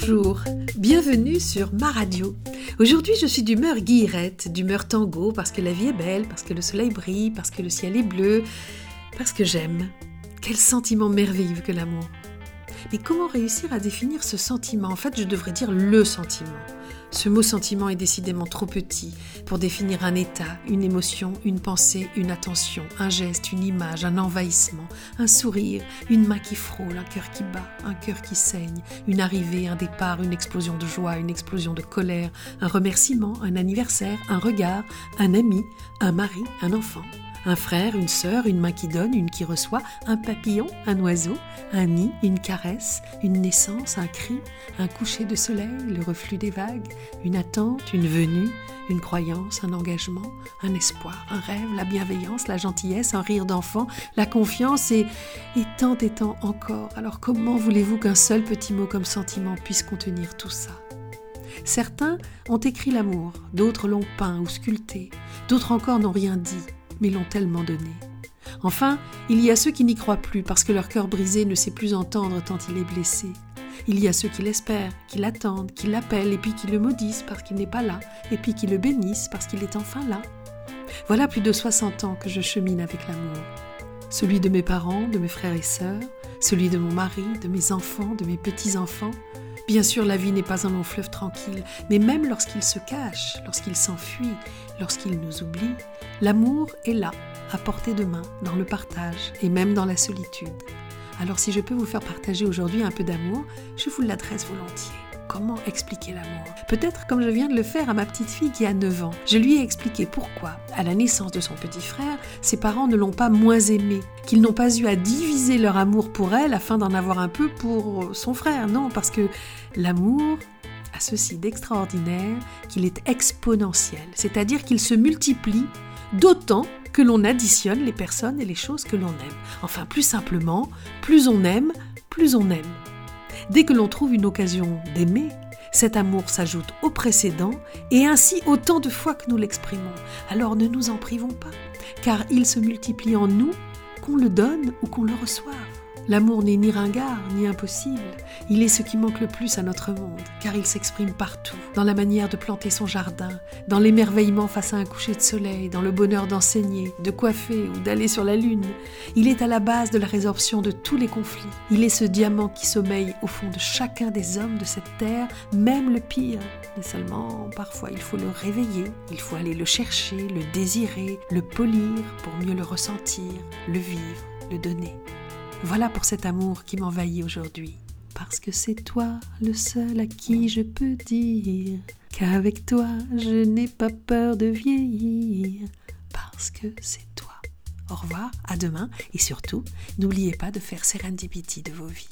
Bonjour, bienvenue sur ma radio. Aujourd'hui je suis d'humeur guillerette, d'humeur tango, parce que la vie est belle, parce que le soleil brille, parce que le ciel est bleu, parce que j'aime. Quel sentiment merveilleux que l'amour. Mais comment réussir à définir ce sentiment? En fait je devrais dire le sentiment. Ce mot sentiment est décidément trop petit pour définir un état, une émotion, une pensée, une attention, un geste, une image, un envahissement, un sourire, une main qui frôle, un cœur qui bat, un cœur qui saigne, une arrivée, un départ, une explosion de joie, une explosion de colère, un remerciement, un anniversaire, un regard, un ami, un mari, un enfant. Un frère, une sœur, une main qui donne, une qui reçoit, un papillon, un oiseau, un nid, une caresse, une naissance, un cri, un coucher de soleil, le reflux des vagues, une attente, une venue, une croyance, un engagement, un espoir, un rêve, la bienveillance, la gentillesse, un rire d'enfant, la confiance et, et tant et tant encore. Alors comment voulez-vous qu'un seul petit mot comme sentiment puisse contenir tout ça? Certains ont écrit l'amour, d'autres l'ont peint ou sculpté, d'autres encore n'ont rien dit mais l'ont tellement donné. Enfin, il y a ceux qui n'y croient plus parce que leur cœur brisé ne sait plus entendre tant il est blessé. Il y a ceux qui l'espèrent, qui l'attendent, qui l'appellent et puis qui le maudissent parce qu'il n'est pas là, et puis qui le bénissent parce qu'il est enfin là. Voilà plus de 60 ans que je chemine avec l'amour. Celui de mes parents, de mes frères et sœurs, celui de mon mari, de mes enfants, de mes petits-enfants. Bien sûr, la vie n'est pas un long fleuve tranquille, mais même lorsqu'il se cache, lorsqu'il s'enfuit, lorsqu'il nous oublie, l'amour est là, à portée de main, dans le partage et même dans la solitude. Alors si je peux vous faire partager aujourd'hui un peu d'amour, je vous l'adresse volontiers. Comment expliquer l'amour? Peut-être comme je viens de le faire à ma petite fille qui a 9 ans. Je lui ai expliqué pourquoi, à la naissance de son petit frère, ses parents ne l'ont pas moins aimé, qu'ils n'ont pas eu à diviser leur amour pour elle afin d'en avoir un peu pour son frère. Non, parce que l'amour a ceci d'extraordinaire qu'il est exponentiel, c'est-à-dire qu'il se multiplie d'autant que l'on additionne les personnes et les choses que l'on aime. Enfin, plus simplement, plus on aime, plus on aime. Dès que l'on trouve une occasion d'aimer, cet amour s'ajoute au précédent et ainsi autant de fois que nous l'exprimons. Alors ne nous en privons pas, car il se multiplie en nous, qu'on le donne ou qu'on le reçoive. L'amour n'est ni ringard, ni impossible. Il est ce qui manque le plus à notre monde, car il s'exprime partout, dans la manière de planter son jardin, dans l'émerveillement face à un coucher de soleil, dans le bonheur d'enseigner, de coiffer ou d'aller sur la lune. Il est à la base de la résorption de tous les conflits. Il est ce diamant qui sommeille au fond de chacun des hommes de cette terre, même le pire. Mais seulement, parfois, il faut le réveiller, il faut aller le chercher, le désirer, le polir pour mieux le ressentir, le vivre, le donner. Voilà pour cet amour qui m'envahit aujourd'hui. Parce que c'est toi le seul à qui je peux dire qu'avec toi je n'ai pas peur de vieillir. Parce que c'est toi. Au revoir, à demain et surtout, n'oubliez pas de faire serendipity de vos vies.